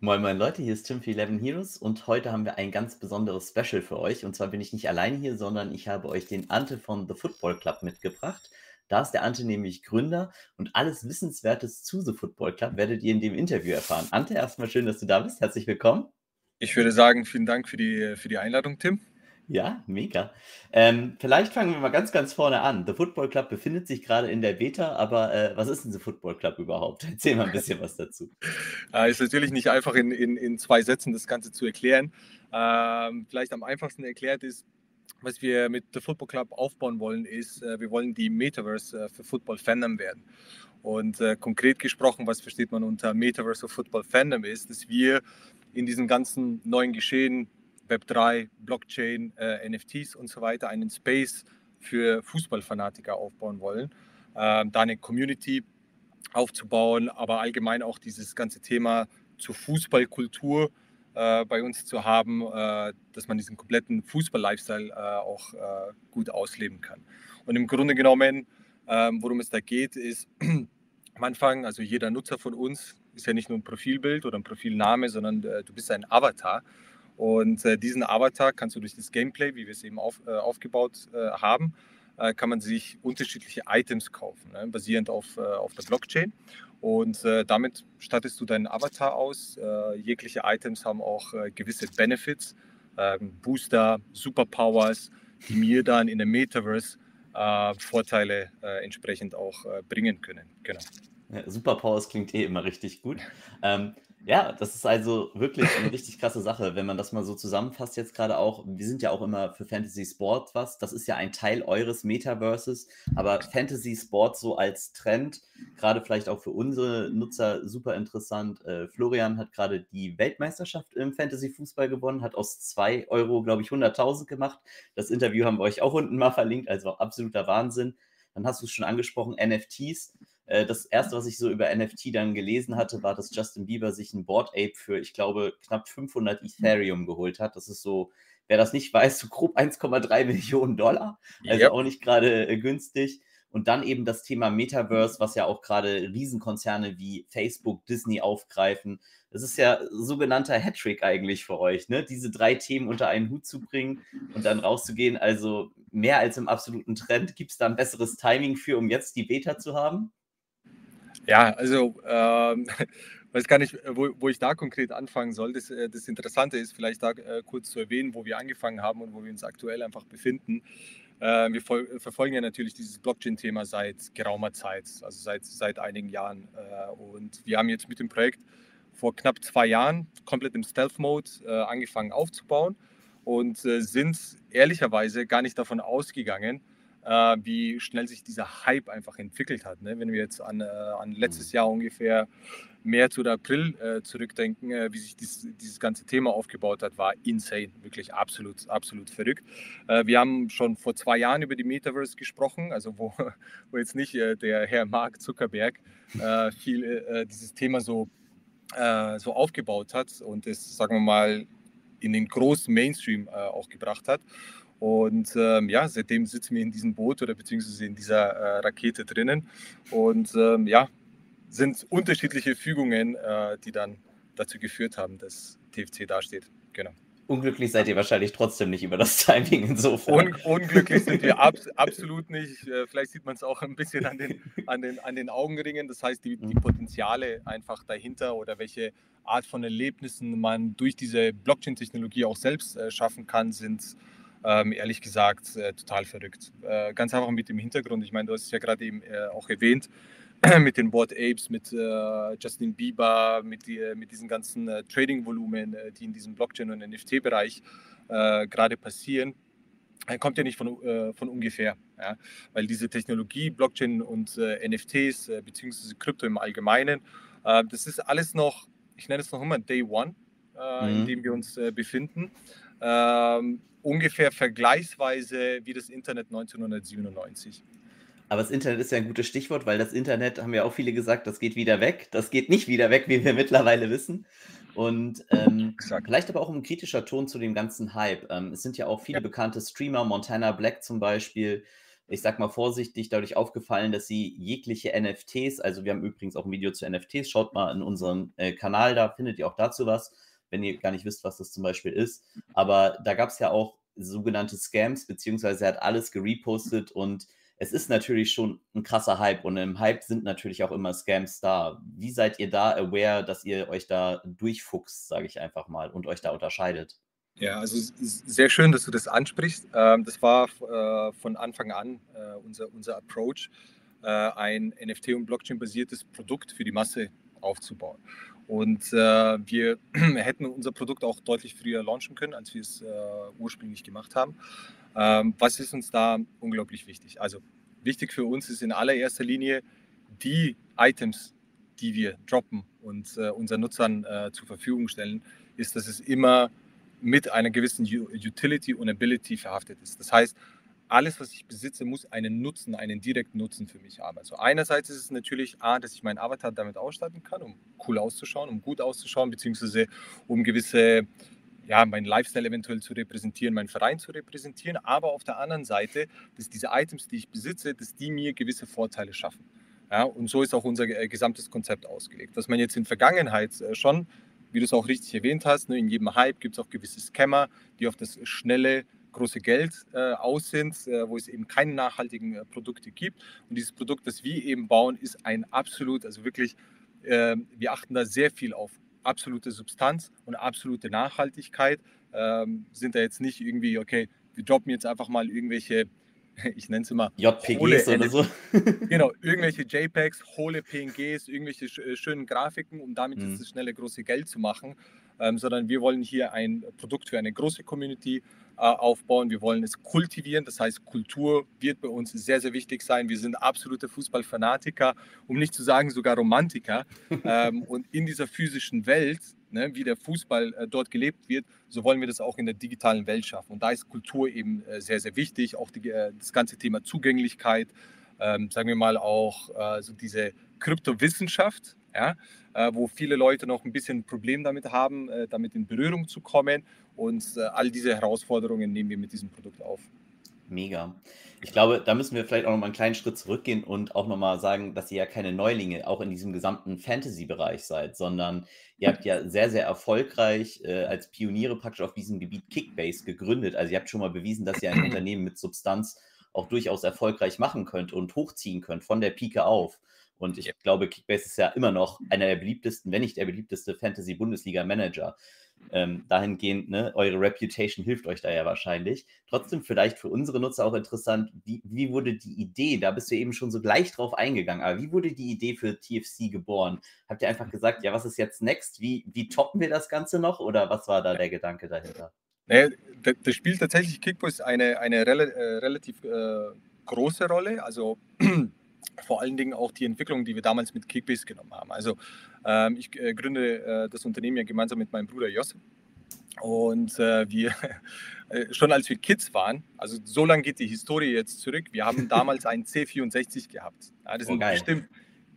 Moin moin Leute, hier ist Tim für 11 Heroes und heute haben wir ein ganz besonderes Special für euch. Und zwar bin ich nicht alleine hier, sondern ich habe euch den Ante von The Football Club mitgebracht. Da ist der Ante nämlich Gründer und alles Wissenswertes zu The Football Club werdet ihr in dem Interview erfahren. Ante, erstmal schön, dass du da bist. Herzlich willkommen. Ich würde sagen, vielen Dank für die, für die Einladung, Tim. Ja, mega. Ähm, vielleicht fangen wir mal ganz, ganz vorne an. The Football Club befindet sich gerade in der Beta, aber äh, was ist denn The Football Club überhaupt? Erzähl mal ein bisschen was dazu. Äh, ist natürlich nicht einfach in, in, in zwei Sätzen das Ganze zu erklären. Ähm, vielleicht am einfachsten erklärt ist, was wir mit The Football Club aufbauen wollen, ist, äh, wir wollen die Metaverse äh, für Football Fandom werden. Und äh, konkret gesprochen, was versteht man unter Metaverse of Football Fandom ist, dass wir in diesem ganzen neuen Geschehen Web3, Blockchain, äh, NFTs und so weiter einen Space für Fußballfanatiker aufbauen wollen, äh, da eine Community aufzubauen, aber allgemein auch dieses ganze Thema zur Fußballkultur äh, bei uns zu haben, äh, dass man diesen kompletten Fußball-Lifestyle äh, auch äh, gut ausleben kann. Und im Grunde genommen, ähm, worum es da geht, ist am Anfang, also jeder Nutzer von uns ist ja nicht nur ein Profilbild oder ein Profilname, sondern du bist ein Avatar. Und äh, diesen Avatar kannst du durch das Gameplay, wie wir es eben auf, äh, aufgebaut äh, haben, äh, kann man sich unterschiedliche Items kaufen, ne, basierend auf, äh, auf der Blockchain. Und äh, damit stattest du deinen Avatar aus. jegliche Items haben auch gewisse Benefits, ähm, Booster, Superpowers, die mir dann in der Metaverse Vorteile entsprechend auch bringen können. Genau. Ja, Superpowers klingt eh immer richtig gut. Ähm, ja, das ist also wirklich eine richtig krasse Sache, wenn man das mal so zusammenfasst jetzt gerade auch. Wir sind ja auch immer für Fantasy Sport was. Das ist ja ein Teil eures Metaverses, aber Fantasy Sport so als Trend, gerade vielleicht auch für unsere Nutzer super interessant. Äh, Florian hat gerade die Weltmeisterschaft im Fantasy Fußball gewonnen, hat aus 2 Euro, glaube ich, 100.000 gemacht. Das Interview haben wir euch auch unten mal verlinkt, also absoluter Wahnsinn. Dann hast du es schon angesprochen, NFTs. Äh, das erste, was ich so über NFT dann gelesen hatte, war, dass Justin Bieber sich ein Board Ape für, ich glaube, knapp 500 Ethereum geholt hat. Das ist so, wer das nicht weiß, so grob 1,3 Millionen Dollar. Also yep. auch nicht gerade äh, günstig. Und dann eben das Thema Metaverse, was ja auch gerade Riesenkonzerne wie Facebook, Disney aufgreifen. Das ist ja sogenannter Hattrick eigentlich für euch, ne? Diese drei Themen unter einen Hut zu bringen und dann rauszugehen. Also mehr als im absoluten Trend. Gibt es da ein besseres Timing für, um jetzt die Beta zu haben? Ja, also ähm, weiß gar nicht, wo, wo ich da konkret anfangen soll. Das, äh, das Interessante ist vielleicht da äh, kurz zu erwähnen, wo wir angefangen haben und wo wir uns aktuell einfach befinden. Äh, wir verfolgen ja natürlich dieses Blockchain-Thema seit geraumer Zeit, also seit, seit einigen Jahren. Äh, und wir haben jetzt mit dem Projekt vor knapp zwei Jahren komplett im Stealth-Mode äh, angefangen aufzubauen und äh, sind ehrlicherweise gar nicht davon ausgegangen, äh, wie schnell sich dieser Hype einfach entwickelt hat. Ne? Wenn wir jetzt an, äh, an letztes mhm. Jahr ungefähr März oder April äh, zurückdenken, äh, wie sich dies, dieses ganze Thema aufgebaut hat, war insane, wirklich absolut, absolut verrückt. Äh, wir haben schon vor zwei Jahren über die Metaverse gesprochen, also wo, wo jetzt nicht äh, der Herr Mark Zuckerberg viel dieses Thema so, so aufgebaut hat und es, sagen wir mal, in den großen Mainstream auch gebracht hat. Und ähm, ja, seitdem sitzen wir in diesem Boot oder beziehungsweise in dieser äh, Rakete drinnen. Und ähm, ja, sind unterschiedliche Fügungen, äh, die dann dazu geführt haben, dass TFC dasteht. Genau. Unglücklich seid ihr wahrscheinlich trotzdem nicht über das Timing insofern. Un unglücklich sind wir ab absolut nicht. Äh, vielleicht sieht man es auch ein bisschen an den, an, den, an den Augenringen. Das heißt, die, die mhm. Potenziale einfach dahinter oder welche Art von Erlebnissen man durch diese Blockchain-Technologie auch selbst äh, schaffen kann, sind ähm, ehrlich gesagt äh, total verrückt. Äh, ganz einfach mit dem Hintergrund, ich meine, du hast es ja gerade eben äh, auch erwähnt, mit den Board Apes, mit äh, Justin Bieber, mit, die, mit diesen ganzen äh, Trading-Volumen, äh, die in diesem Blockchain- und NFT-Bereich gerade passieren, kommt ja nicht von, von ungefähr. Ja? Weil diese Technologie, Blockchain und NFTs, beziehungsweise Krypto im Allgemeinen, das ist alles noch, ich nenne es noch immer Day One, mhm. in dem wir uns befinden. Ähm, ungefähr vergleichsweise wie das Internet 1997. Aber das Internet ist ja ein gutes Stichwort, weil das Internet, haben ja auch viele gesagt, das geht wieder weg. Das geht nicht wieder weg, wie wir mittlerweile wissen. Und ähm, vielleicht aber auch ein kritischer Ton zu dem ganzen Hype. Ähm, es sind ja auch viele ja. bekannte Streamer, Montana Black zum Beispiel, ich sag mal vorsichtig, dadurch aufgefallen, dass sie jegliche NFTs, also wir haben übrigens auch ein Video zu NFTs, schaut mal in unserem äh, Kanal, da findet ihr auch dazu was, wenn ihr gar nicht wisst, was das zum Beispiel ist. Aber da gab es ja auch sogenannte Scams, beziehungsweise er hat alles gerepostet und es ist natürlich schon ein krasser Hype und im Hype sind natürlich auch immer Scams da. Wie seid ihr da aware, dass ihr euch da durchfuchst, sage ich einfach mal, und euch da unterscheidet? Ja, also sehr schön, dass du das ansprichst. Ähm, das war äh, von Anfang an äh, unser, unser Approach, äh, ein NFT- und Blockchain-basiertes Produkt für die Masse aufzubauen. Und wir hätten unser Produkt auch deutlich früher launchen können, als wir es ursprünglich gemacht haben. Ähm, was ist uns da unglaublich wichtig? Also wichtig für uns ist in allererster Linie die Items, die wir droppen und unseren Nutzern zur Verfügung stellen, ist, dass es immer mit einer gewissen Utility und Ability verhaftet ist. Das heißt, alles, was ich besitze, muss einen Nutzen, einen direkten Nutzen für mich haben. Also einerseits ist es natürlich A, dass ich meinen Avatar damit ausstatten kann, um cool auszuschauen, um gut auszuschauen, beziehungsweise um gewisse, ja, meinen Lifestyle eventuell zu repräsentieren, meinen Verein zu repräsentieren. Aber auf der anderen Seite, dass diese Items, die ich besitze, dass die mir gewisse Vorteile schaffen. Ja, und so ist auch unser äh, gesamtes Konzept ausgelegt. Was man jetzt in Vergangenheit äh, schon wie du es auch richtig erwähnt hast, ne, in jedem Hype gibt es auch gewisse Scammer, die auf das schnelle, große Geld äh, aus sind, äh, wo es eben keine nachhaltigen äh, Produkte gibt. Und dieses Produkt, das wir eben bauen, ist ein absolut, also wirklich, ähm, wir achten da sehr viel auf absolute Substanz und absolute Nachhaltigkeit. Ähm, sind da jetzt nicht irgendwie, okay, wir droppen jetzt einfach mal irgendwelche ich nenne es immer JPGs oder so. genau, irgendwelche JPEGs, hohle PNGs, irgendwelche äh, schönen Grafiken, um damit mhm. das schnelle große Geld zu machen. Ähm, sondern wir wollen hier ein Produkt für eine große Community aufbauen. Wir wollen es kultivieren. Das heißt, Kultur wird bei uns sehr, sehr wichtig sein. Wir sind absolute Fußballfanatiker, um nicht zu sagen sogar Romantiker. ähm, und in dieser physischen Welt ne, wie der Fußball äh, dort gelebt wird, so wollen wir das auch in der digitalen Welt schaffen. Und da ist Kultur eben äh, sehr, sehr wichtig. Auch die, äh, das ganze Thema Zugänglichkeit, ähm, sagen wir mal auch äh, so diese Kryptowissenschaft, ja, äh, wo viele Leute noch ein bisschen ein Problem damit haben, äh, damit in Berührung zu kommen. Und all diese Herausforderungen nehmen wir mit diesem Produkt auf. Mega. Ich glaube, da müssen wir vielleicht auch noch mal einen kleinen Schritt zurückgehen und auch noch mal sagen, dass ihr ja keine Neulinge auch in diesem gesamten Fantasy-Bereich seid, sondern ihr habt ja sehr, sehr erfolgreich äh, als Pioniere praktisch auf diesem Gebiet Kickbase gegründet. Also ihr habt schon mal bewiesen, dass ihr ein Unternehmen mit Substanz auch durchaus erfolgreich machen könnt und hochziehen könnt von der Pike auf. Und ich glaube, Kickbase ist ja immer noch einer der beliebtesten, wenn nicht der beliebteste Fantasy-Bundesliga-Manager. Ähm, dahingehend, ne, eure Reputation hilft euch da ja wahrscheinlich. Trotzdem vielleicht für unsere Nutzer auch interessant, wie, wie wurde die Idee, da bist du eben schon so gleich drauf eingegangen, aber wie wurde die Idee für TFC geboren? Habt ihr einfach gesagt, ja, was ist jetzt next? Wie, wie toppen wir das Ganze noch oder was war da der Gedanke dahinter? Nee, das spielt tatsächlich Kickbase eine, eine rel äh, relativ äh, große Rolle. Also vor allen Dingen auch die Entwicklung, die wir damals mit Kickbase genommen haben. Also ähm, ich äh, gründe äh, das Unternehmen ja gemeinsam mit meinem Bruder Josip. Und äh, wir, äh, schon als wir Kids waren, also so lange geht die Historie jetzt zurück, wir haben damals einen C64 gehabt. Ja, das oh, sind geil. bestimmt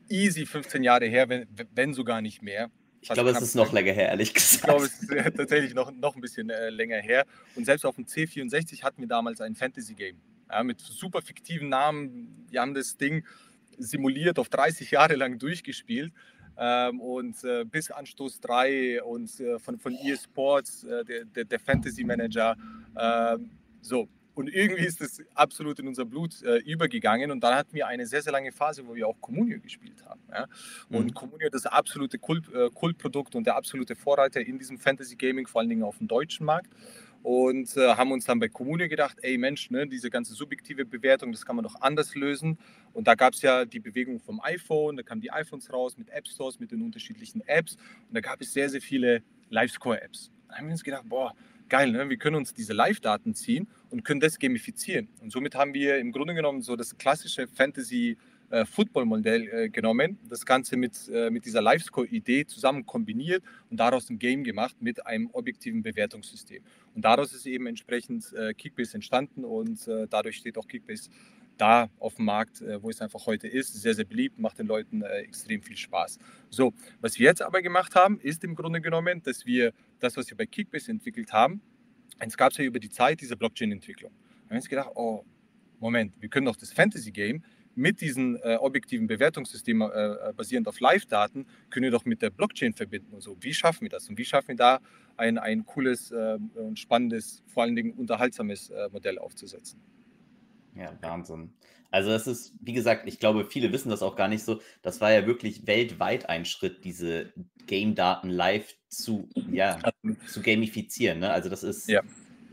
easy 15 Jahre her, wenn, wenn sogar nicht mehr. Ich glaube, es ist noch länger her, ehrlich gesagt. Ich glaube, es ist äh, tatsächlich noch, noch ein bisschen äh, länger her. Und selbst auf dem C64 hatten wir damals ein Fantasy-Game. Ja, mit super fiktiven Namen. Wir haben das Ding simuliert auf 30 Jahre lang durchgespielt. Ähm, und äh, bis Anstoß 3 und äh, von, von eSports, äh, der, der, der, Fantasy Manager. Ähm, so. Und irgendwie ist das absolut in unser Blut äh, übergegangen. Und dann hatten wir eine sehr, sehr lange Phase, wo wir auch Communio gespielt haben. Ja? Und mhm. Communio, das absolute Kult, äh, Kultprodukt und der absolute Vorreiter in diesem Fantasy Gaming, vor allen Dingen auf dem deutschen Markt und äh, haben uns dann bei Kommune gedacht, ey Mensch, ne, diese ganze subjektive Bewertung, das kann man doch anders lösen. Und da gab es ja die Bewegung vom iPhone, da kamen die iPhones raus mit App Stores, mit den unterschiedlichen Apps und da gab es sehr, sehr viele Live-Score-Apps. Da haben wir uns gedacht, boah, geil, ne? wir können uns diese Live-Daten ziehen und können das gamifizieren. Und somit haben wir im Grunde genommen so das klassische Fantasy- äh, Football-Modell äh, genommen, das Ganze mit, äh, mit dieser Livescore-Idee zusammen kombiniert und daraus ein Game gemacht mit einem objektiven Bewertungssystem. Und daraus ist eben entsprechend Kickbase entstanden und dadurch steht auch Kickbase da auf dem Markt, wo es einfach heute ist. Sehr, sehr beliebt, macht den Leuten extrem viel Spaß. So, was wir jetzt aber gemacht haben, ist im Grunde genommen, dass wir das, was wir bei Kickbase entwickelt haben, es gab ja über die Zeit diese Blockchain-Entwicklung. Wir haben uns gedacht, oh, Moment, wir können doch das Fantasy-Game mit diesem äh, objektiven Bewertungssystem äh, äh, basierend auf Live-Daten, können wir doch mit der Blockchain verbinden und so. Wie schaffen wir das? Und wie schaffen wir da ein, ein cooles äh, und spannendes, vor allen Dingen unterhaltsames äh, Modell aufzusetzen? Ja, Wahnsinn. Also das ist, wie gesagt, ich glaube, viele wissen das auch gar nicht so. Das war ja wirklich weltweit ein Schritt, diese Game-Daten live zu, ja, zu gamifizieren. Ne? Also das ist ja.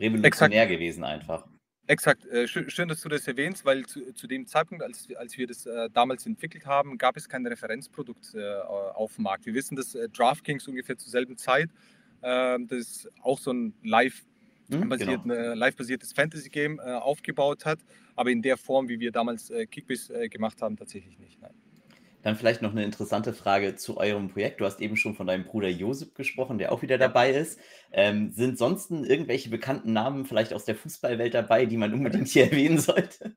revolutionär Exakt. gewesen einfach. Exakt. Äh, schön, dass du das erwähnst, weil zu, zu dem Zeitpunkt, als, als wir das äh, damals entwickelt haben, gab es kein Referenzprodukt äh, auf dem Markt. Wir wissen, dass äh, DraftKings ungefähr zur selben Zeit ähm, das auch so ein live hm, genau. live-basiertes Fantasy-Game aufgebaut hat, aber in der Form, wie wir damals Kickbiss gemacht haben, tatsächlich nicht. Nein. Dann vielleicht noch eine interessante Frage zu eurem Projekt. Du hast eben schon von deinem Bruder Josip gesprochen, der auch wieder dabei ist. Ähm, sind sonst irgendwelche bekannten Namen vielleicht aus der Fußballwelt dabei, die man unbedingt hier erwähnen sollte?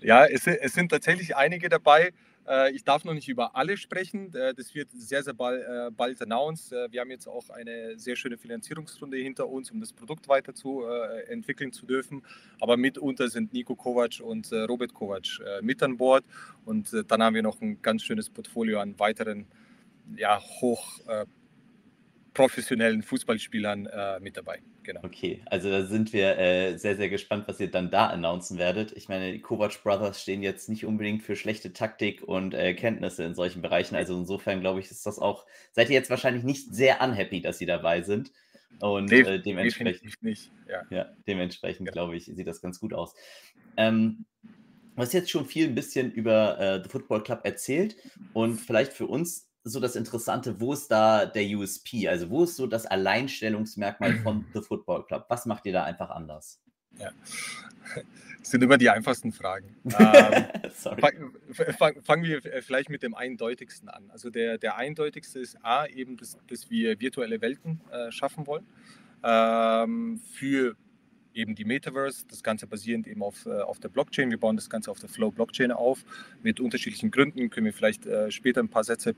Ja, es, es sind tatsächlich einige dabei. Äh, ich darf noch nicht über alle sprechen. Äh, das wird sehr, sehr bald, äh, bald announced. Wir haben jetzt auch eine sehr schöne Finanzierungsrunde hinter uns, um das Produkt weiter zu entwickeln zu dürfen. Aber mitunter sind Nico Kovac und Robert Kovac mit an Bord. Und dann haben wir noch ein ganz schönes Portfolio an weiteren ja, hoch professionellen Fußballspielern mit dabei genau. Okay, also da sind wir äh, sehr, sehr gespannt, was ihr dann da announcen werdet. Ich meine, die Kovac Brothers stehen jetzt nicht unbedingt für schlechte Taktik und äh, Kenntnisse in solchen Bereichen. Also insofern glaube ich, ist das auch, seid ihr jetzt wahrscheinlich nicht sehr unhappy, dass sie dabei sind. Und äh, dementsprechend, nicht. Ja. ja dementsprechend ja. glaube ich, sieht das ganz gut aus. Ähm, Du hast jetzt schon viel ein bisschen über äh, The Football Club erzählt und vielleicht für uns so das Interessante, wo ist da der USP? Also wo ist so das Alleinstellungsmerkmal von The Football Club? Was macht ihr da einfach anders? Ja, das sind immer die einfachsten Fragen. ähm, fangen fang, fang wir vielleicht mit dem eindeutigsten an. Also der, der eindeutigste ist A, eben, dass, dass wir virtuelle Welten äh, schaffen wollen ähm, für eben die Metaverse, das Ganze basierend eben auf, äh, auf der Blockchain. Wir bauen das Ganze auf der Flow Blockchain auf. Mit unterschiedlichen Gründen können wir vielleicht äh, später ein paar Sätze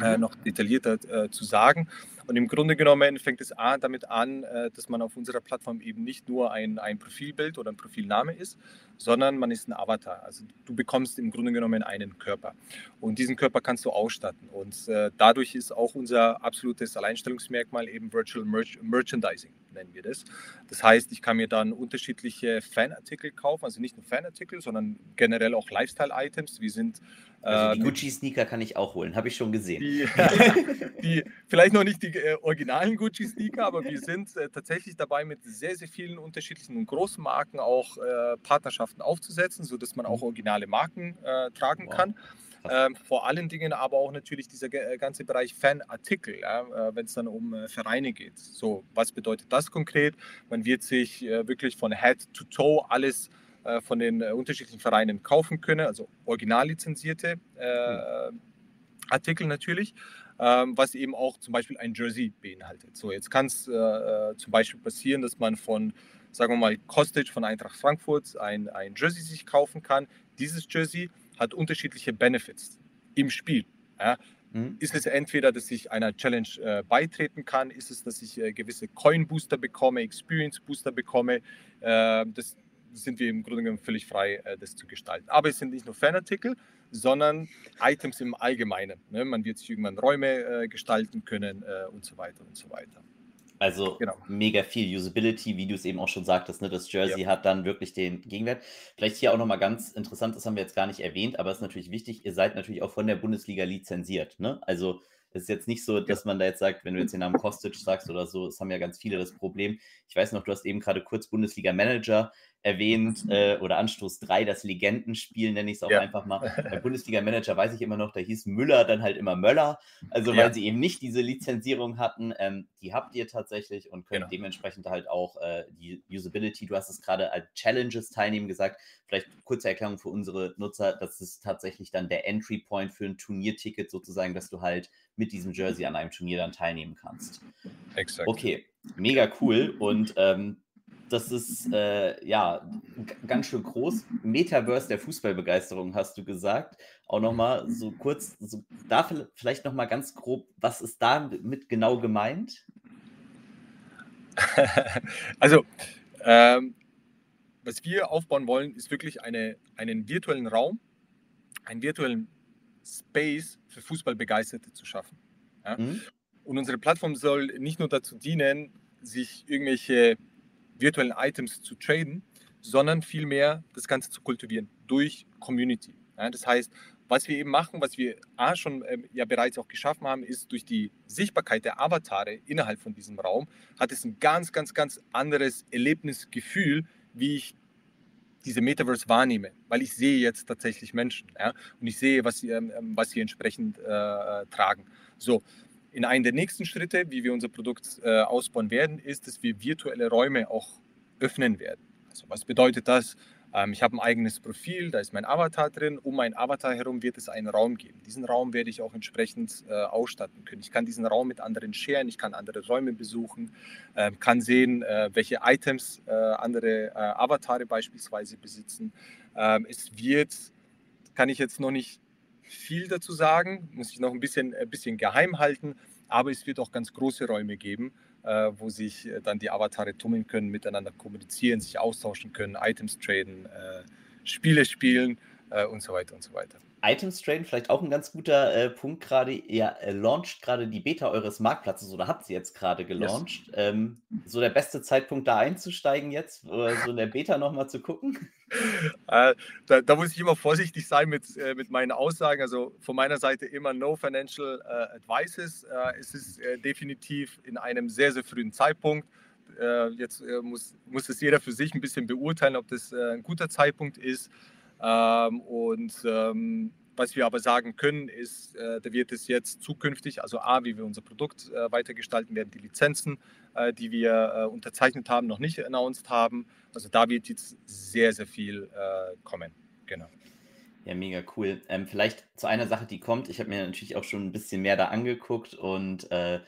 äh, mhm. noch detaillierter äh, zu sagen. Und im Grunde genommen fängt es damit an, äh, dass man auf unserer Plattform eben nicht nur ein, ein Profilbild oder ein Profilname ist, sondern man ist ein Avatar. Also du bekommst im Grunde genommen einen Körper. Und diesen Körper kannst du ausstatten. Und äh, dadurch ist auch unser absolutes Alleinstellungsmerkmal eben Virtual Merch Merchandising, nennen wir das. Das heißt, ich kann mir dann unterschiedliche Fanartikel kaufen, also nicht nur Fanartikel, sondern generell auch Lifestyle-Items. Wir sind also die ähm, Gucci-Sneaker kann ich auch holen, habe ich schon gesehen. Die, die, vielleicht noch nicht die äh, originalen Gucci-Sneaker, aber wir sind äh, tatsächlich dabei, mit sehr, sehr vielen unterschiedlichen und großen Marken auch äh, Partnerschaften aufzusetzen, sodass man auch mhm. originale Marken äh, tragen wow. kann. Ähm, vor allen Dingen aber auch natürlich dieser äh, ganze Bereich Fanartikel, ja, äh, wenn es dann um Vereine geht. So, was bedeutet das konkret? Man wird sich wirklich von Head to Toe alles äh, von den äh, unterschiedlichen Vereinen kaufen können, also original lizenzierte äh, mhm. Artikel natürlich, ähm, was eben auch zum Beispiel ein Jersey beinhaltet. So, jetzt kann es äh, zum Beispiel passieren, dass man von, sagen wir mal, Kostic von Eintracht Frankfurt ein, ein Jersey sich kaufen kann. Dieses Jersey hat unterschiedliche Benefits im Spiel. Ja. Mhm. Ist es entweder, dass ich einer Challenge äh, beitreten kann? Ist es, dass ich äh, gewisse Coin-Booster bekomme, Experience-Booster bekomme? Äh, das sind wir im Grunde genommen völlig frei, äh, das zu gestalten. Aber es sind nicht nur Fanartikel, sondern Items im Allgemeinen. Ne? Man wird sich irgendwann Räume äh, gestalten können äh, und so weiter und so weiter. Also genau. mega viel Usability, wie du es eben auch schon sagtest. Ne? Das Jersey ja. hat dann wirklich den Gegenwert. Vielleicht hier auch nochmal ganz interessant, das haben wir jetzt gar nicht erwähnt, aber es ist natürlich wichtig, ihr seid natürlich auch von der Bundesliga lizenziert. Ne? Also es ist jetzt nicht so, dass man da jetzt sagt, wenn du jetzt den Namen Kostic sagst oder so, es haben ja ganz viele das Problem. Ich weiß noch, du hast eben gerade kurz Bundesliga Manager erwähnt mhm. äh, oder Anstoß 3, das Legendenspiel, nenne ich es auch ja. einfach mal. Bei Bundesliga-Manager weiß ich immer noch, da hieß Müller dann halt immer Möller, also weil ja. sie eben nicht diese Lizenzierung hatten. Ähm, die habt ihr tatsächlich und könnt genau. dementsprechend halt auch äh, die Usability, du hast es gerade als Challenges teilnehmen gesagt, vielleicht kurze Erklärung für unsere Nutzer, das ist tatsächlich dann der Entry Point für ein Turnierticket sozusagen, dass du halt mit diesem Jersey an einem Turnier dann teilnehmen kannst. Exakt. Okay, mega cool und ähm, das ist äh, ja ganz schön groß. Metaverse der Fußballbegeisterung, hast du gesagt. Auch nochmal so kurz, so, da vielleicht nochmal ganz grob, was ist damit genau gemeint? also, ähm, was wir aufbauen wollen, ist wirklich eine, einen virtuellen Raum, einen virtuellen Space für Fußballbegeisterte zu schaffen. Ja? Mhm. Und unsere Plattform soll nicht nur dazu dienen, sich irgendwelche virtuellen Items zu traden, sondern vielmehr das Ganze zu kultivieren durch Community. Ja? Das heißt, was wir eben machen, was wir A, schon ähm, ja bereits auch geschaffen haben, ist durch die Sichtbarkeit der Avatare innerhalb von diesem Raum, hat es ein ganz, ganz, ganz anderes Erlebnisgefühl, wie ich diese Metaverse wahrnehme, weil ich sehe jetzt tatsächlich Menschen ja, und ich sehe, was sie, ähm, ähm was sie entsprechend äh, tragen. So, in einem der nächsten Schritte, wie wir unser Produkt äh, ausbauen werden, ist, dass wir virtuelle Räume auch öffnen werden. Also was bedeutet das? Ähm, ich habe ein eigenes Profil, da ist mein Avatar drin. Um mein Avatar herum wird es einen Raum geben. Diesen Raum werde ich auch entsprechend äh, ausstatten können. Ich kann diesen Raum mit anderen scheren, ich kann andere Räume besuchen, äh, kann sehen, äh, welche Items äh, andere äh, Avatare beispielsweise besitzen. Ähm, es wird, kann ich jetzt noch nicht viel dazu sagen, muss ich noch ein bisschen, ein bisschen geheim halten, aber es wird auch ganz große Räume geben äh, wo sich äh, dann die Avatare tummeln können, miteinander kommunizieren, sich austauschen können, Items traden, äh, Spiele spielen und so weiter und so weiter. Items traden, vielleicht auch ein ganz guter äh, Punkt gerade. Ihr äh, launcht gerade die Beta eures Marktplatzes oder habt sie jetzt gerade gelauncht. Yes. Ähm, so der beste Zeitpunkt da einzusteigen jetzt, oder so in der Beta nochmal zu gucken? Äh, da, da, muss ich immer vorsichtig sein mit, äh, mit meinen Aussagen. Also von meiner Seite immer no financial äh, advices. Äh, es ist definitiv in einem sehr, sehr frühen Zeitpunkt. jetzt muss, muss es jeder für sich ein bisschen beurteilen, ob das ein guter Zeitpunkt ist. Ähm, und ähm, was wir aber sagen können, ist, äh, da wird es jetzt zukünftig, also A, wie wir unser Produkt äh, weitergestalten werden, die Lizenzen, äh, die wir äh, unterzeichnet haben, noch nicht announced haben. Also da wird jetzt sehr, sehr viel äh, kommen. Genau. Ja, mega cool. Ähm, vielleicht zu einer Sache, die kommt. Ich habe mir natürlich auch schon ein bisschen mehr da angeguckt und äh,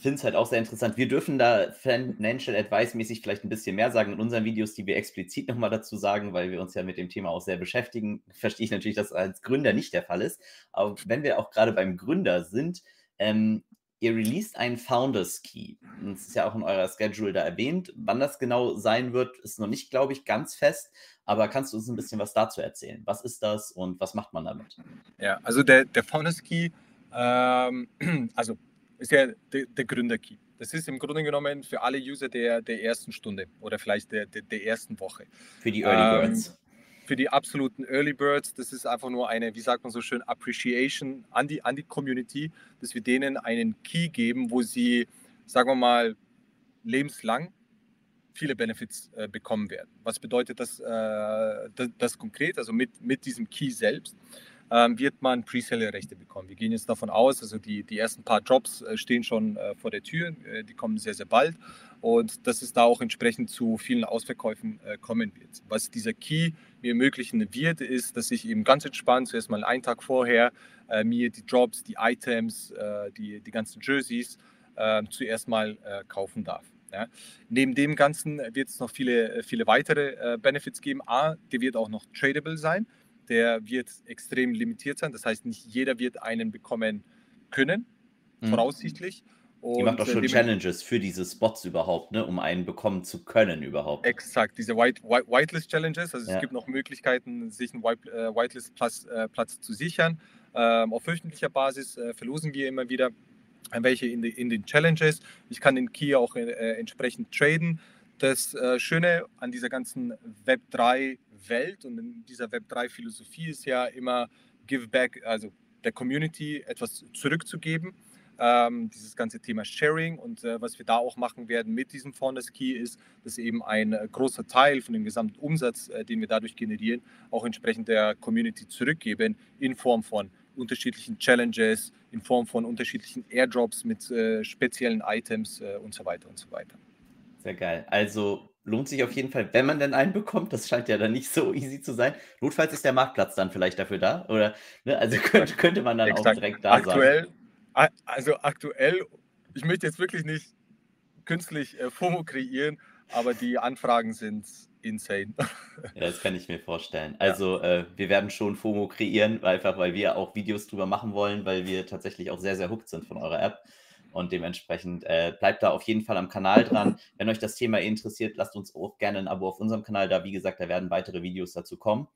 finde es halt auch sehr interessant. Wir dürfen da Financial Advice-mäßig vielleicht ein bisschen mehr sagen in unseren Videos, die wir explizit nochmal dazu sagen, weil wir uns ja mit dem Thema auch sehr beschäftigen. Verstehe ich natürlich, dass das als Gründer nicht der Fall ist. Aber wenn wir auch gerade beim Gründer sind, ähm, ihr released einen Founders Key. Das ist ja auch in eurer Schedule da erwähnt. Wann das genau sein wird, ist noch nicht, glaube ich, ganz fest. Aber kannst du uns ein bisschen was dazu erzählen? Was ist das und was macht man damit? Ja, also der, der Founders Key, ähm, also ist ja der, der Gründer-Key. Das ist im Grunde genommen für alle User der, der ersten Stunde oder vielleicht der, der, der ersten Woche. Für die Early Birds. Ähm, für die absoluten Early Birds, das ist einfach nur eine, wie sagt man so schön, Appreciation an die, an die Community, dass wir denen einen Key geben, wo sie, sagen wir mal, lebenslang viele Benefits äh, bekommen werden. Was bedeutet das, äh, das, das, konkret? Also mit, mit diesem Key selbst ähm, wird man Presale-Rechte bekommen. Wir gehen jetzt davon aus, also die, die ersten paar Jobs äh, stehen schon äh, vor der Tür, äh, die kommen sehr, sehr bald und dass es da auch entsprechend zu vielen Ausverkäufen äh, kommen wird. Was dieser Key mir ermöglichen wird, ist, dass ich eben ganz entspannt zuerst mal einen Tag vorher äh, mir die Jobs, die Items, äh, die, die ganzen Jerseys zuerst mal kaufen darf. Ja. Neben dem Ganzen wird es noch viele, viele weitere Benefits geben. A, die wird auch noch tradable sein der wird extrem limitiert sein. Das heißt, nicht jeder wird einen bekommen können, mhm. voraussichtlich. Und Die macht auch schon Challenges für diese Spots überhaupt, ne, um einen bekommen zu können überhaupt. Exakt, diese White, White, Whitelist Challenges. Also ja. es gibt noch Möglichkeiten, sich einen White, äh, Whitelist Platz, äh, Platz zu sichern. Ähm, auf wöchentlicher Basis äh, verlosen wir immer wieder welche in, die, in, den Challenges. Ich kann den Key auch äh, entsprechend traden. Das Schöne an dieser ganzen Web 3 Welt und in dieser Web3-Philosophie ist ja immer Give Back, also der Community etwas zurückzugeben. Ähm, dieses ganze Thema Sharing und äh, was wir da auch machen werden mit diesem Founders Key ist, dass eben ein äh, großer Teil von dem gesamten Umsatz, äh, den wir dadurch generieren, auch entsprechend der Community zurückgeben in Form von unterschiedlichen Challenges, in Form von unterschiedlichen Airdrops mit äh, speziellen Items äh, und so weiter und so weiter. Sehr geil. Also lohnt sich auf jeden Fall, wenn man denn einen bekommt. Das scheint ja dann nicht so easy zu sein. Notfalls ist der Marktplatz dann vielleicht dafür da. Oder ne, also könnte, könnte man dann Exakt. auch direkt da aktuell, sein. Also aktuell, ich möchte jetzt wirklich nicht künstlich äh, FOMO kreieren, aber die Anfragen sind insane. Ja, das kann ich mir vorstellen. Also ja. äh, wir werden schon FOMO kreieren, einfach weil wir auch Videos drüber machen wollen, weil wir tatsächlich auch sehr, sehr hooked sind von eurer App. Und dementsprechend äh, bleibt da auf jeden Fall am Kanal dran. Wenn euch das Thema interessiert, lasst uns auch gerne ein Abo auf unserem Kanal da. Wie gesagt, da werden weitere Videos dazu kommen.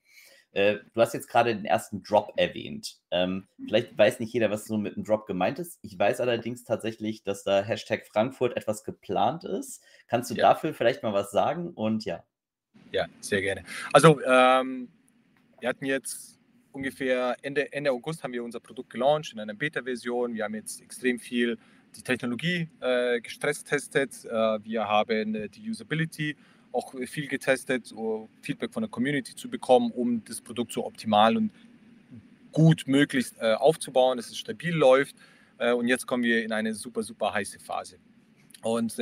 Äh, du hast jetzt gerade den ersten Drop erwähnt. Ähm, vielleicht weiß nicht jeder, was so mit einem Drop gemeint ist. Ich weiß allerdings tatsächlich, dass da Hashtag Frankfurt etwas geplant ist. Kannst du ja. dafür vielleicht mal was sagen? Und ja. Ja, sehr gerne. Also, ähm, wir hatten jetzt ungefähr Ende, Ende August haben wir unser Produkt gelauncht in einer Beta-Version. Wir haben jetzt extrem viel die Technologie äh, gestresst testet. Äh, wir haben äh, die Usability auch viel getestet, um Feedback von der Community zu bekommen, um das Produkt so optimal und gut möglichst äh, aufzubauen, dass es stabil läuft. Und jetzt kommen wir in eine super, super heiße Phase. Und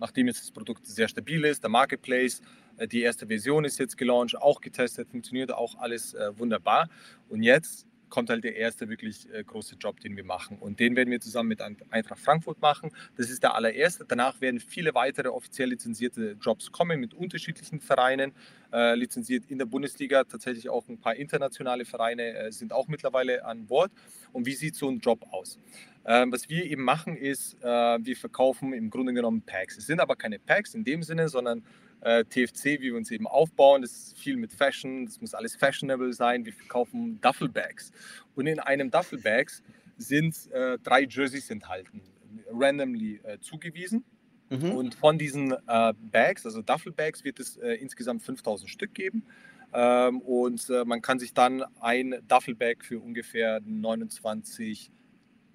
nachdem jetzt das Produkt sehr stabil ist, der Marketplace, die erste Version ist jetzt gelauncht, auch getestet, funktioniert auch alles wunderbar. Und jetzt kommt halt der erste wirklich äh, große Job, den wir machen. Und den werden wir zusammen mit Eintracht Frankfurt machen. Das ist der allererste. Danach werden viele weitere offiziell lizenzierte Jobs kommen mit unterschiedlichen Vereinen, äh, lizenziert in der Bundesliga. Tatsächlich auch ein paar internationale Vereine äh, sind auch mittlerweile an Bord. Und wie sieht so ein Job aus? Ähm, was wir eben machen, ist, äh, wir verkaufen im Grunde genommen Packs. Es sind aber keine Packs in dem Sinne, sondern äh, TFC, wie wir uns eben aufbauen. Das ist viel mit Fashion, das muss alles fashionable sein. Wir verkaufen Duffelbags. Und in einem Duffelbags sind äh, drei Jerseys enthalten, randomly äh, zugewiesen. Mhm. Und von diesen äh, Bags, also Duffelbags, wird es äh, insgesamt 5000 Stück geben. Ähm, und äh, man kann sich dann ein Duffelbag für ungefähr 29,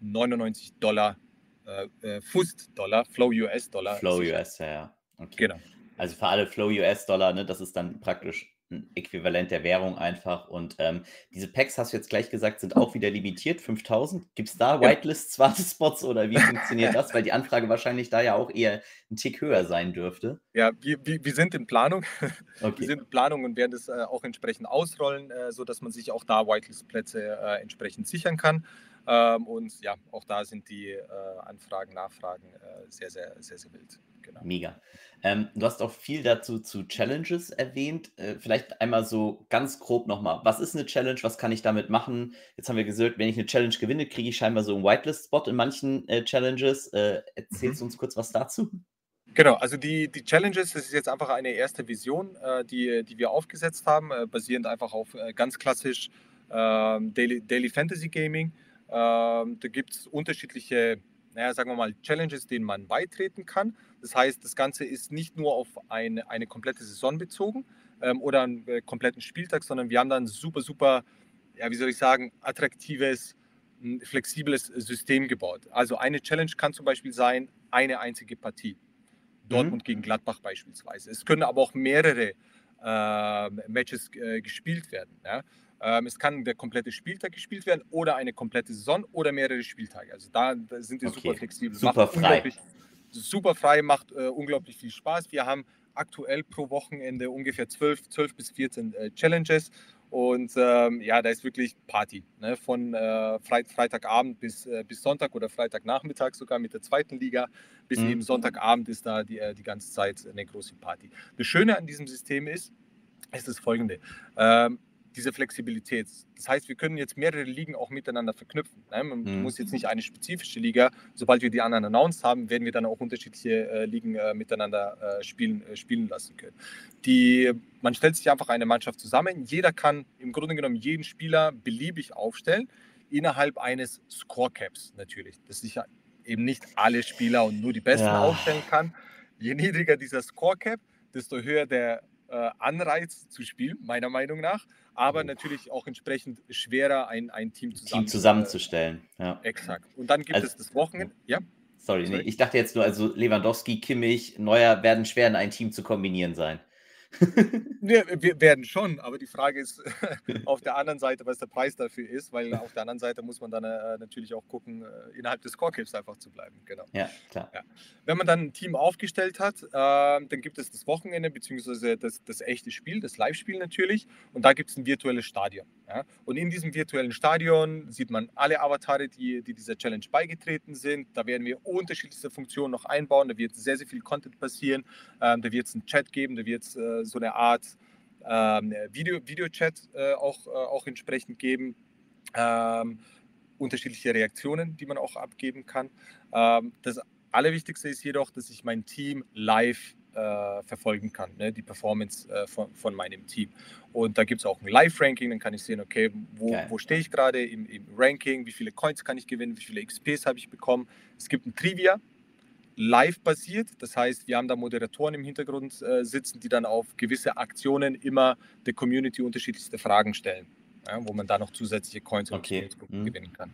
99 Dollar, Fust-Dollar, Flow US-Dollar. Flow US, ja. Okay. Genau. Also für alle Flow US-Dollar, ne, das ist dann praktisch ein Äquivalent der Währung einfach. Und ähm, diese Packs, hast du jetzt gleich gesagt, sind auch wieder limitiert, 5000. Gibt es da Whitelists, Wartespots oder wie funktioniert das? Weil die Anfrage wahrscheinlich da ja auch eher ein Tick höher sein dürfte. Ja, wir, wir, wir sind in Planung. Okay. Wir sind in Planung und werden das äh, auch entsprechend ausrollen, äh, sodass man sich auch da Whitelist-Plätze äh, entsprechend sichern kann. Ähm, und ja, auch da sind die äh, Anfragen, Nachfragen äh, sehr, sehr, sehr, sehr wild. Genau. Mega. Ähm, du hast auch viel dazu zu Challenges erwähnt. Äh, vielleicht einmal so ganz grob nochmal. Was ist eine Challenge? Was kann ich damit machen? Jetzt haben wir gesagt, wenn ich eine Challenge gewinne, kriege ich scheinbar so einen Whitelist-Spot in manchen äh, Challenges. Äh, erzählst du mhm. uns kurz was dazu? Genau, also die, die Challenges, das ist jetzt einfach eine erste Vision, äh, die, die wir aufgesetzt haben, basierend einfach auf ganz klassisch ähm, Daily, Daily Fantasy Gaming. Ähm, da gibt es unterschiedliche naja, sagen wir mal, Challenges, denen man beitreten kann. Das heißt, das Ganze ist nicht nur auf eine, eine komplette Saison bezogen ähm, oder einen äh, kompletten Spieltag, sondern wir haben dann super, super, ja, wie soll ich sagen, attraktives, flexibles System gebaut. Also eine Challenge kann zum Beispiel sein, eine einzige Partie. Dortmund mhm. gegen Gladbach beispielsweise. Es können aber auch mehrere äh, Matches äh, gespielt werden. Ja? Ähm, es kann der komplette Spieltag gespielt werden oder eine komplette Saison oder mehrere Spieltage. Also da, da sind wir okay. super flexibel. Super macht frei. Super frei, macht äh, unglaublich viel Spaß. Wir haben aktuell pro Wochenende ungefähr 12, 12 bis 14 äh, Challenges. Und ähm, ja, da ist wirklich Party. Ne? Von äh, Freit Freitagabend bis, äh, bis Sonntag oder Freitagnachmittag sogar mit der zweiten Liga bis mhm. eben Sonntagabend ist da die, äh, die ganze Zeit eine große Party. Das Schöne an diesem System ist, ist das folgende. Ähm, diese Flexibilität. Das heißt, wir können jetzt mehrere Ligen auch miteinander verknüpfen. Ne? Man mhm. muss jetzt nicht eine spezifische Liga, sobald wir die anderen announced haben, werden wir dann auch unterschiedliche äh, Ligen äh, miteinander äh, spielen, äh, spielen lassen können. Die, man stellt sich einfach eine Mannschaft zusammen. Jeder kann im Grunde genommen jeden Spieler beliebig aufstellen, innerhalb eines Scorecaps natürlich. Das ist ja eben nicht alle Spieler und nur die Besten ja. aufstellen kann. Je niedriger dieser Scorecap, desto höher der äh, Anreiz zu spielen, meiner Meinung nach, aber natürlich auch entsprechend schwerer, ein, ein Team, zusammen, Team zusammenzustellen. Ja. Exakt. Und dann gibt also, es das Wochenende. Ja. Sorry, Sorry. Nee, ich dachte jetzt nur, also Lewandowski, Kimmich, Neuer werden schwer in ein Team zu kombinieren sein ja, wir werden schon, aber die Frage ist auf der anderen Seite, was der Preis dafür ist, weil auf der anderen Seite muss man dann äh, natürlich auch gucken, äh, innerhalb des Scorecaps einfach zu bleiben. Genau. Ja, klar. Ja. Wenn man dann ein Team aufgestellt hat, äh, dann gibt es das Wochenende, beziehungsweise das, das echte Spiel, das Live-Spiel natürlich, und da gibt es ein virtuelles Stadion. Ja? Und in diesem virtuellen Stadion sieht man alle Avatare, die, die dieser Challenge beigetreten sind. Da werden wir unterschiedlichste Funktionen noch einbauen, da wird sehr, sehr viel Content passieren, ähm, da wird es einen Chat geben, da wird es äh, so eine Art ähm, Video, Videochat äh, auch, äh, auch entsprechend geben. Ähm, unterschiedliche Reaktionen, die man auch abgeben kann. Ähm, das Allerwichtigste ist jedoch, dass ich mein Team live äh, verfolgen kann, ne? die Performance äh, von, von meinem Team. Und da gibt es auch ein Live-Ranking, dann kann ich sehen, okay, wo, wo stehe ich gerade im, im, Ranking, wie viele Coins kann ich gewinnen, wie viele XPs habe ich bekommen. Es gibt ein Trivia, live basiert, das heißt, wir haben da Moderatoren im Hintergrund äh, sitzen, die dann auf gewisse Aktionen immer der Community unterschiedlichste Fragen stellen, ja, wo man da noch zusätzliche Coins und okay. mhm. gewinnen kann.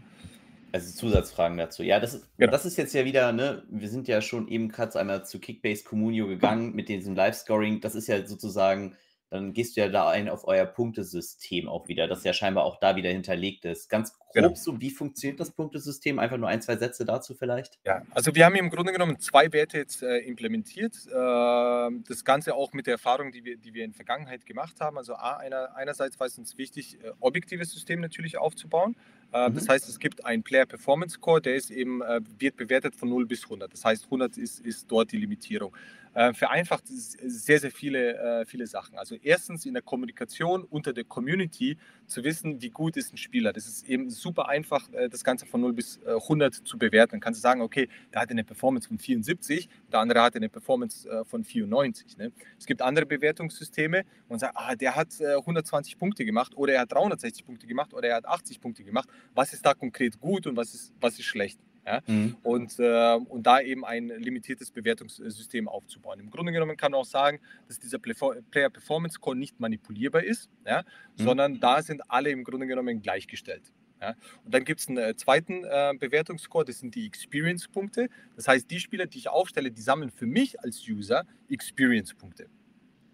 Also Zusatzfragen dazu. Ja, das ist, genau. das ist jetzt ja wieder, ne, wir sind ja schon eben gerade einmal zu Kickbase Communio gegangen mit diesem Live-Scoring. Das ist ja sozusagen, dann gehst du ja da ein auf euer Punktesystem auch wieder, das ja scheinbar auch da wieder hinterlegt ist. Ganz grob genau. so, wie funktioniert das Punktesystem? Einfach nur ein, zwei Sätze dazu vielleicht? Ja, also wir haben im Grunde genommen zwei Werte jetzt äh, implementiert. Äh, das Ganze auch mit der Erfahrung, die wir, die wir in der Vergangenheit gemacht haben. Also A, einer, einerseits war es uns wichtig, äh, objektives System natürlich aufzubauen. Äh, mhm. Das heißt, es gibt einen Player Performance Score, der ist eben, äh, wird bewertet von 0 bis 100. Das heißt, 100 ist, ist dort die Limitierung. Äh, vereinfacht sehr, sehr viele, viele Sachen. Also erstens in der Kommunikation unter der Community zu wissen, wie gut ist ein Spieler. Das ist eben super einfach, das Ganze von 0 bis 100 zu bewerten. Dann kannst du sagen, okay, der hat eine Performance von 74, der andere hat eine Performance von 94. Ne? Es gibt andere Bewertungssysteme und sagt, ah, der hat 120 Punkte gemacht oder er hat 360 Punkte gemacht oder er hat 80 Punkte gemacht was ist da konkret gut und was ist, was ist schlecht. Ja? Mhm. Und, äh, und da eben ein limitiertes Bewertungssystem aufzubauen. Im Grunde genommen kann man auch sagen, dass dieser Player Performance Score nicht manipulierbar ist, ja? Mhm. sondern da sind alle im Grunde genommen gleichgestellt. Ja? Und dann gibt es einen äh, zweiten äh, Bewertungsscore, das sind die Experience-Punkte. Das heißt, die Spieler, die ich aufstelle, die sammeln für mich als User Experience-Punkte.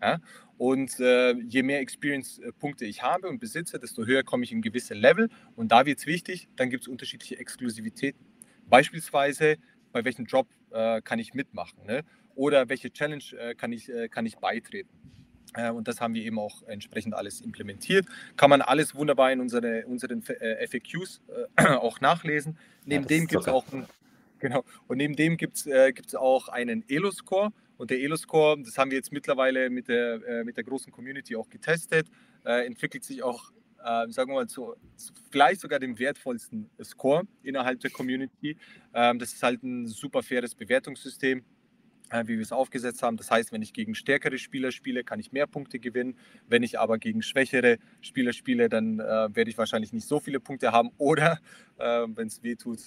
Ja? Und äh, je mehr Experience-Punkte ich habe und besitze, desto höher komme ich in gewisse Level. Und da wird es wichtig, dann gibt es unterschiedliche Exklusivitäten. Beispielsweise, bei welchem Job äh, kann ich mitmachen? Ne? Oder welche Challenge äh, kann, ich, äh, kann ich beitreten? Äh, und das haben wir eben auch entsprechend alles implementiert. Kann man alles wunderbar in unsere, unseren äh, FAQs auch nachlesen. Neben ja, dem gibt es auch ein, genau, und neben dem gibt es auch einen Elo-Score. Und der Elo-Score, das haben wir jetzt mittlerweile mit der, äh, mit der großen Community auch getestet, äh, entwickelt sich auch, äh, sagen wir mal, zu, zu, vielleicht sogar dem wertvollsten Score innerhalb der Community. Ähm, das ist halt ein super faires Bewertungssystem äh, wie wir es aufgesetzt haben. Das heißt, wenn ich gegen stärkere Spieler spiele, kann ich mehr Punkte gewinnen. Wenn ich aber gegen schwächere Spieler spiele, dann äh, werde ich wahrscheinlich nicht so viele Punkte haben. Oder äh, wenn es weh tut,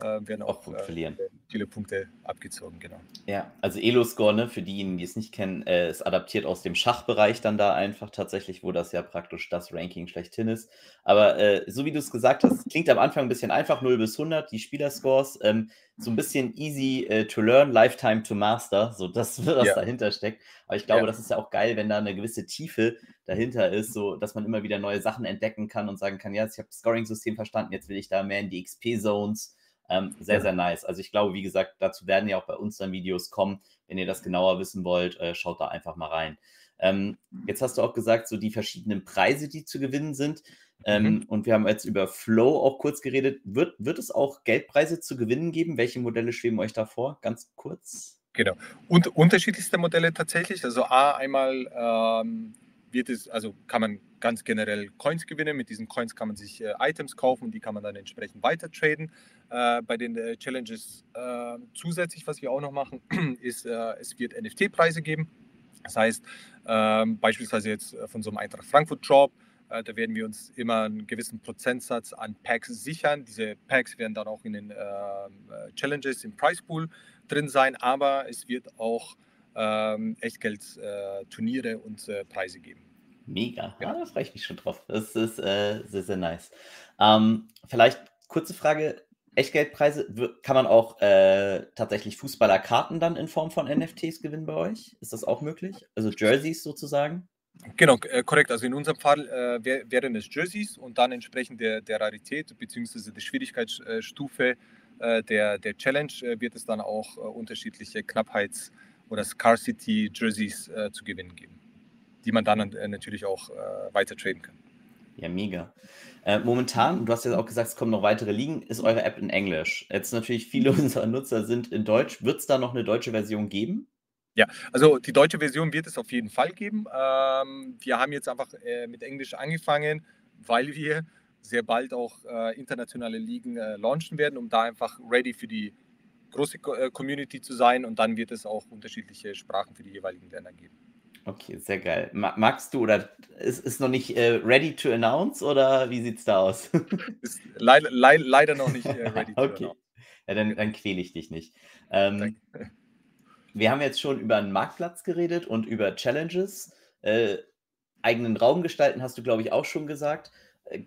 äh, werden auch, auch äh, verlieren. Viele Punkte abgezogen, genau. Ja, also Elo-Score, ne, für diejenigen, die es nicht kennen, äh, ist adaptiert aus dem Schachbereich dann da einfach tatsächlich, wo das ja praktisch das Ranking schlechthin ist. Aber äh, so wie du es gesagt hast, klingt am Anfang ein bisschen einfach, 0 bis 100, die Spielerscores, ähm, so ein bisschen easy äh, to learn, lifetime to master, so das, was ja. dahinter steckt. Aber ich glaube, ja. das ist ja auch geil, wenn da eine gewisse Tiefe dahinter ist, so dass man immer wieder neue Sachen entdecken kann und sagen kann, ja, ich habe das Scoring-System verstanden, jetzt will ich da mehr in die XP-Zones ähm, sehr, sehr nice. Also ich glaube, wie gesagt, dazu werden ja auch bei uns dann Videos kommen. Wenn ihr das genauer wissen wollt, äh, schaut da einfach mal rein. Ähm, jetzt hast du auch gesagt, so die verschiedenen Preise, die zu gewinnen sind. Ähm, mhm. Und wir haben jetzt über Flow auch kurz geredet. Wird, wird es auch Geldpreise zu gewinnen geben? Welche Modelle schweben euch da vor? Ganz kurz. Genau. Und unterschiedlichste Modelle tatsächlich. Also A, einmal ähm, wird es, also kann man ganz generell Coins gewinnen. Mit diesen Coins kann man sich äh, Items kaufen und die kann man dann entsprechend weiter traden. Äh, bei den äh, Challenges äh, zusätzlich, was wir auch noch machen, ist, äh, es wird NFT-Preise geben. Das heißt, ähm, beispielsweise jetzt äh, von so einem Eintracht Frankfurt-Job, da werden wir uns immer einen gewissen Prozentsatz an Packs sichern. Diese Packs werden dann auch in den ähm, Challenges im Price Pool drin sein, aber es wird auch ähm, Echtgeld-Turniere und Preise geben. Mega, ja. ah, da freue ich mich schon drauf. Das ist äh, sehr, sehr nice. Ähm, vielleicht kurze Frage: Echtgeldpreise, kann man auch äh, tatsächlich Fußballerkarten dann in Form von NFTs gewinnen bei euch? Ist das auch möglich? Also Jerseys sozusagen? Genau, äh, korrekt. Also in unserem Fall äh, wär, wären es Jerseys und dann entsprechend der, der Rarität bzw. der Schwierigkeitsstufe äh, der, der Challenge äh, wird es dann auch unterschiedliche Knappheits- oder Scarcity-Jerseys zu gewinnen geben die man dann äh, natürlich auch äh, weiter traden kann. Ja, mega. Äh, momentan, du hast ja auch gesagt, es kommen noch weitere Ligen, ist eure App in Englisch. Jetzt natürlich viele unserer Nutzer sind in Deutsch. Wird es da noch eine deutsche Version geben? Ja, also die deutsche Version wird es auf jeden Fall geben. Ähm, wir haben jetzt einfach äh, mit Englisch angefangen, weil wir sehr bald auch äh, internationale Ligen äh, launchen werden, um da einfach ready für die große äh, Community zu sein. Und dann wird es auch unterschiedliche Sprachen für die jeweiligen Länder geben. Okay, sehr geil. Magst du oder ist, ist noch nicht äh, ready to announce oder wie sieht es da aus? ist leider, le leider noch nicht äh, ready to okay. announce. Ja, dann, dann quäle ich dich nicht. Ähm, wir haben jetzt schon über einen Marktplatz geredet und über Challenges. Äh, eigenen Raum gestalten hast du, glaube ich, auch schon gesagt.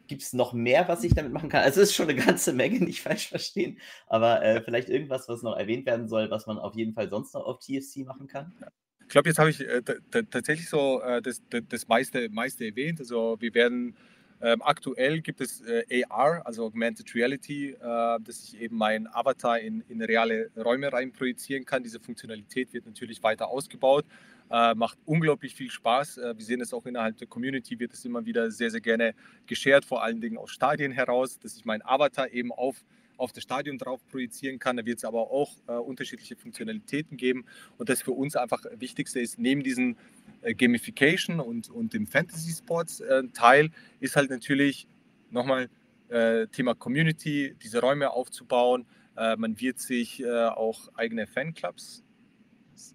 Gibt es noch mehr, was ich damit machen kann? Also es ist schon eine ganze Menge, nicht falsch verstehen, aber äh, vielleicht irgendwas, was noch erwähnt werden soll, was man auf jeden Fall sonst noch auf TFC machen kann? Ich glaube, jetzt habe ich äh, tatsächlich so äh, das, das meiste, meiste erwähnt. Also wir werden ähm, aktuell gibt es äh, AR, also Augmented Reality, äh, dass ich eben meinen Avatar in, in reale Räume rein projizieren kann. Diese Funktionalität wird natürlich weiter ausgebaut, äh, macht unglaublich viel Spaß. Äh, wir sehen es auch innerhalb der Community, wird es immer wieder sehr, sehr gerne geshared, vor allen Dingen aus Stadien heraus, dass ich meinen Avatar eben auf auf das Stadion drauf projizieren kann. Da wird es aber auch äh, unterschiedliche Funktionalitäten geben. Und das für uns einfach Wichtigste ist, neben diesen äh, Gamification und, und dem Fantasy Sports äh, Teil, ist halt natürlich nochmal äh, Thema Community, diese Räume aufzubauen. Äh, man wird sich äh, auch eigene Fanclubs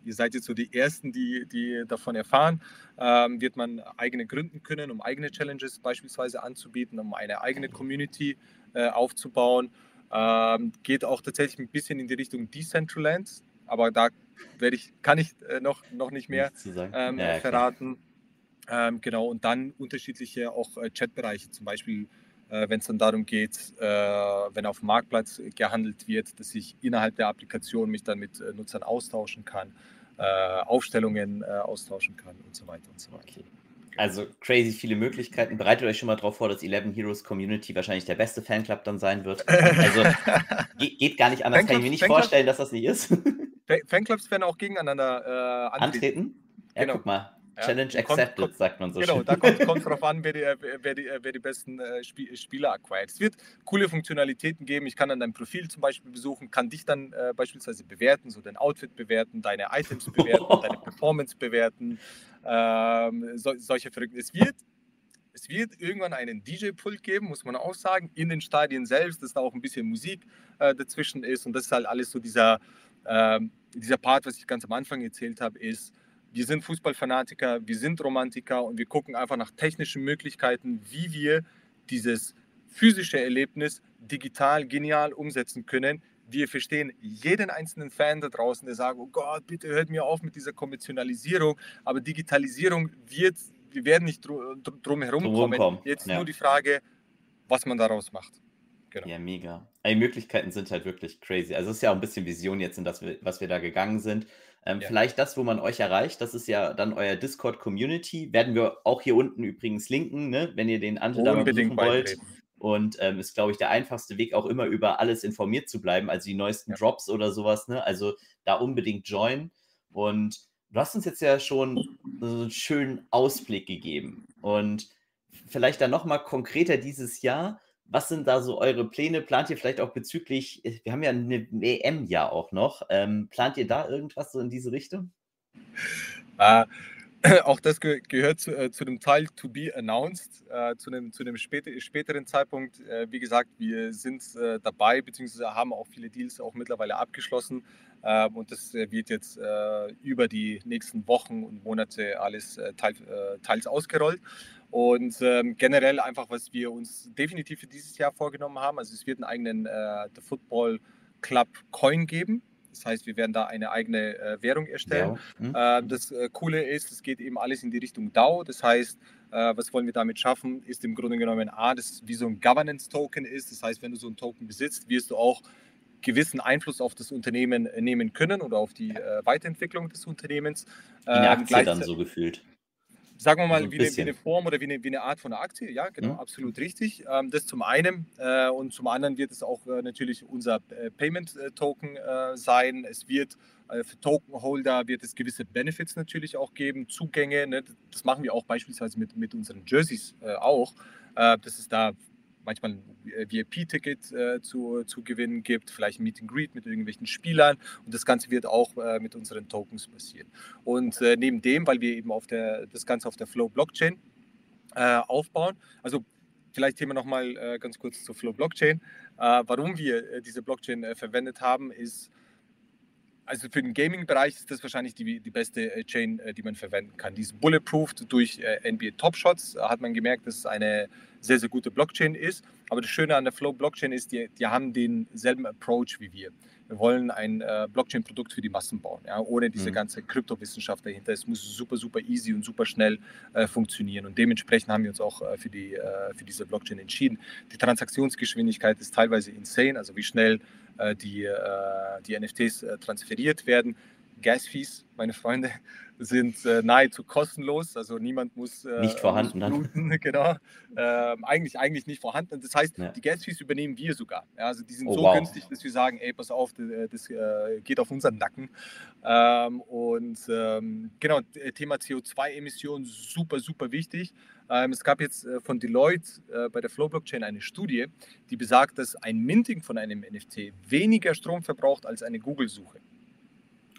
ihr seid jetzt so die Ersten, die, die davon erfahren, ähm, wird man eigene gründen können, um eigene Challenges beispielsweise anzubieten, um eine eigene Community äh, aufzubauen. Ähm, geht auch tatsächlich ein bisschen in die Richtung Decentraland, aber da werde ich, kann ich äh, noch, noch nicht mehr ähm, ja, verraten. Ähm, genau, und dann unterschiedliche auch äh, Chatbereiche, zum Beispiel, wenn es dann darum geht, äh, wenn auf dem Marktplatz gehandelt wird, dass ich innerhalb der Applikation mich dann mit äh, Nutzern austauschen kann, äh, Aufstellungen austauschen kann und so weiter und so weiter. Okay. Also crazy viele Möglichkeiten. Bereitet euch schon mal darauf vor, dass 11 Heroes Community wahrscheinlich der beste Fanclub dann sein wird. Also geht, gar nicht anders. Fanclubs, Kann ich mir nicht Fanclubs, vorstellen, dass das nicht ist. Fanclubs werden auch gegeneinander äh, antreten. antreten? Ja, genau. guck mal. Challenge ja, accepted, kommt, sagt man so Genau, schön. da kommt es darauf an, wer die, wer die, wer die besten äh, Spieler acquired. Es wird coole Funktionalitäten geben. Ich kann dann dein Profil zum Beispiel besuchen, kann dich dann äh, beispielsweise bewerten, so dein Outfit bewerten, deine Items bewerten, deine Performance bewerten, ähm, so, solche Verrückten. Es wird es wird irgendwann einen DJ-Pult geben, muss man auch sagen, in den Stadien selbst, dass da auch ein bisschen Musik äh, dazwischen ist. Und das ist halt alles so dieser, äh, dieser Part, was ich ganz am Anfang erzählt habe, ist, wir sind Fußballfanatiker, wir sind Romantiker und wir gucken einfach nach technischen Möglichkeiten, wie wir dieses physische Erlebnis digital genial umsetzen können. Wir verstehen jeden einzelnen Fan da draußen, der sagt, oh Gott, bitte hört mir auf mit dieser Konventionalisierung, aber Digitalisierung wird, wir werden nicht drum, drum herum kommen. Jetzt ja. nur die Frage, was man daraus macht. Genau. Ja, mega. Die Möglichkeiten sind halt wirklich crazy. Also es ist ja auch ein bisschen Vision jetzt, in das was wir da gegangen sind. Ähm, ja. Vielleicht das, wo man euch erreicht, das ist ja dann euer Discord-Community. Werden wir auch hier unten übrigens linken, ne? wenn ihr den Ante da besuchen wollt. Und ähm, ist, glaube ich, der einfachste Weg, auch immer über alles informiert zu bleiben, also die neuesten ja. Drops oder sowas. Ne? Also da unbedingt join. Und du hast uns jetzt ja schon so einen schönen Ausblick gegeben. Und vielleicht dann nochmal konkreter dieses Jahr was sind da so eure Pläne? Plant ihr vielleicht auch bezüglich, äh, wir haben ja eine EM ja auch noch, ähm, plant ihr da irgendwas so in diese Richtung? Äh, auch das ge gehört zu, äh, zu, dem Teil to be announced, äh, zu einem, zu einem spät späteren Zeitpunkt. Äh, wie gesagt, wir sind äh, dabei, beziehungsweise haben auch viele Deals auch mittlerweile abgeschlossen. Ähm, und das wird jetzt über die nächsten Wochen und Monate alles teils, teils ausgerollt. Und ähm, generell einfach, was wir uns definitiv für dieses Jahr vorgenommen haben, also es wird einen eigenen äh, The Football Club Coin geben. Das heißt, wir werden da eine eigene äh, Währung erstellen. Ja. Mhm. Äh, das äh, Coole ist, es geht eben alles in die Richtung DAO. Das heißt, äh, was wollen wir damit schaffen, ist im Grunde genommen A, das wie so ein Governance-Token ist. Das heißt, wenn du so einen Token besitzt, wirst du auch gewissen Einfluss auf das Unternehmen äh, nehmen können oder auf die Weiterentwicklung des Unternehmens. Wie eine ähm, Aktie dann so gefühlt sagen wir mal, also ein wie, eine, wie, eine, Form oder wie eine, wie eine, Art von Aktie. Ja, genau, mhm. absolut richtig. Ähm, das zum einen. Äh, und zum anderen wird es auch äh, natürlich unser äh, Payment-Token äh, sein. Es wird äh, für Tokenholder wird es gewisse Benefits natürlich auch geben, Zugänge. Ne? Das machen wir auch beispielsweise mit, mit unseren Jerseys äh, auch. dass es da manchmal ein VIP-Ticket äh, zu, zu gewinnen gibt, vielleicht ein Meet and Greet mit irgendwelchen Spielern und das Ganze wird auch äh, mit unseren Tokens passieren. Und äh, neben dem, weil wir eben auf der, das Ganze auf der Flow Blockchain äh, aufbauen, also vielleicht Thema nochmal äh, ganz kurz zur Flow Blockchain. Äh, warum wir äh, diese Blockchain verwendet haben, ist, also für den Gaming-Bereich ist das wahrscheinlich die, die beste Chain, die man verwenden kann. Die ist bulletproofed durch NBA Top Shots. Hat man gemerkt, dass es eine sehr, sehr gute Blockchain ist. Aber das Schöne an der Flow Blockchain ist, die, die haben denselben Approach wie wir. Wir wollen ein äh, Blockchain-Produkt für die Massen bauen, ja, ohne diese mhm. ganze Kryptowissenschaft dahinter. Es muss super, super easy und super schnell äh, funktionieren. Und dementsprechend haben wir uns auch äh, für, die, äh, für diese Blockchain entschieden. Die Transaktionsgeschwindigkeit ist teilweise insane, also wie schnell äh, die, äh, die NFTs transferiert werden. Gas-Fees, meine Freunde, sind äh, nahezu kostenlos. Also niemand muss. Äh, nicht vorhanden bluten, genau. Ähm, eigentlich, eigentlich nicht vorhanden. Das heißt, ja. die Gas-Fees übernehmen wir sogar. Ja, also die sind oh, so wow. günstig, dass wir sagen, ey, pass auf, das, äh, das äh, geht auf unseren Nacken. Ähm, und ähm, genau, Thema CO2-Emissionen, super, super wichtig. Ähm, es gab jetzt äh, von Deloitte äh, bei der Flow Blockchain eine Studie, die besagt, dass ein Minting von einem NFT weniger Strom verbraucht als eine Google-Suche.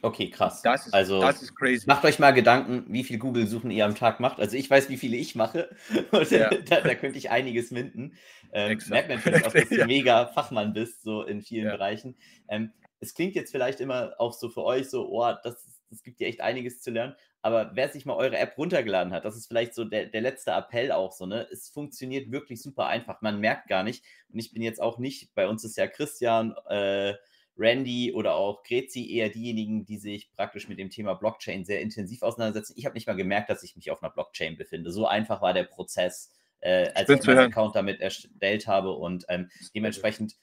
Okay, krass. Das ist, also, das ist crazy. Macht euch mal Gedanken, wie viel Google-Suchen ihr am Tag macht. Also ich weiß, wie viele ich mache. Und ja. da, da, könnte ich einiges minden. Ähm, merkt natürlich auch, dass du ja. mega Fachmann bist, so in vielen ja. Bereichen. Ähm, es klingt jetzt vielleicht immer auch so für euch so, oh, das, das gibt dir echt einiges zu lernen. Aber wer sich mal eure App runtergeladen hat, das ist vielleicht so der, der letzte Appell auch so, ne? Es funktioniert wirklich super einfach. Man merkt gar nicht. Und ich bin jetzt auch nicht, bei uns ist ja Christian, äh, Randy oder auch Grezi eher diejenigen, die sich praktisch mit dem Thema Blockchain sehr intensiv auseinandersetzen. Ich habe nicht mal gemerkt, dass ich mich auf einer Blockchain befinde. So einfach war der Prozess, äh, als ich meinen Account damit erstellt habe und ähm, dementsprechend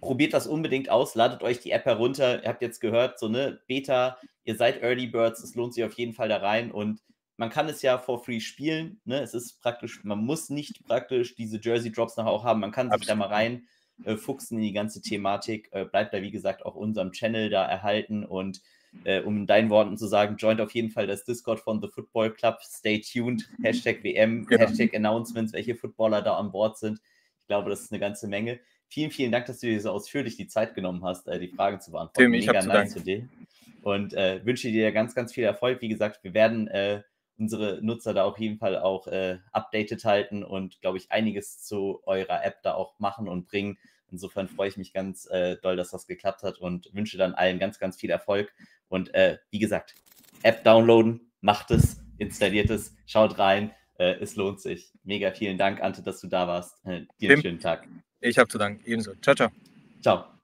probiert das unbedingt aus, ladet euch die App herunter. Ihr habt jetzt gehört, so eine Beta, ihr seid Early Birds, es lohnt sich auf jeden Fall da rein und man kann es ja for free spielen. Ne? Es ist praktisch, man muss nicht praktisch diese Jersey Drops nachher auch haben. Man kann sich Absolut. da mal rein äh, fuchsen in die ganze Thematik. Äh, bleibt da, wie gesagt, auch unserem Channel da erhalten und äh, um in deinen Worten zu sagen, joint auf jeden Fall das Discord von The Football Club. Stay tuned. Hashtag WM, genau. Hashtag Announcements, welche Footballer da an Bord sind. Ich glaube, das ist eine ganze Menge. Vielen, vielen Dank, dass du dir so ausführlich die Zeit genommen hast, äh, die Fragen zu beantworten. Tim, ich Mega nice Idee. Und äh, wünsche dir ganz, ganz viel Erfolg. Wie gesagt, wir werden äh, unsere Nutzer da auf jeden Fall auch äh, updated halten und, glaube ich, einiges zu eurer App da auch machen und bringen. Insofern freue ich mich ganz äh, doll, dass das geklappt hat und wünsche dann allen ganz, ganz viel Erfolg. Und äh, wie gesagt, App downloaden, macht es, installiert es, schaut rein. Äh, es lohnt sich. Mega vielen Dank, Ante, dass du da warst. Äh, dir einen schönen Tag. Ich habe zu danken. Ebenso. Ciao, ciao. Ciao.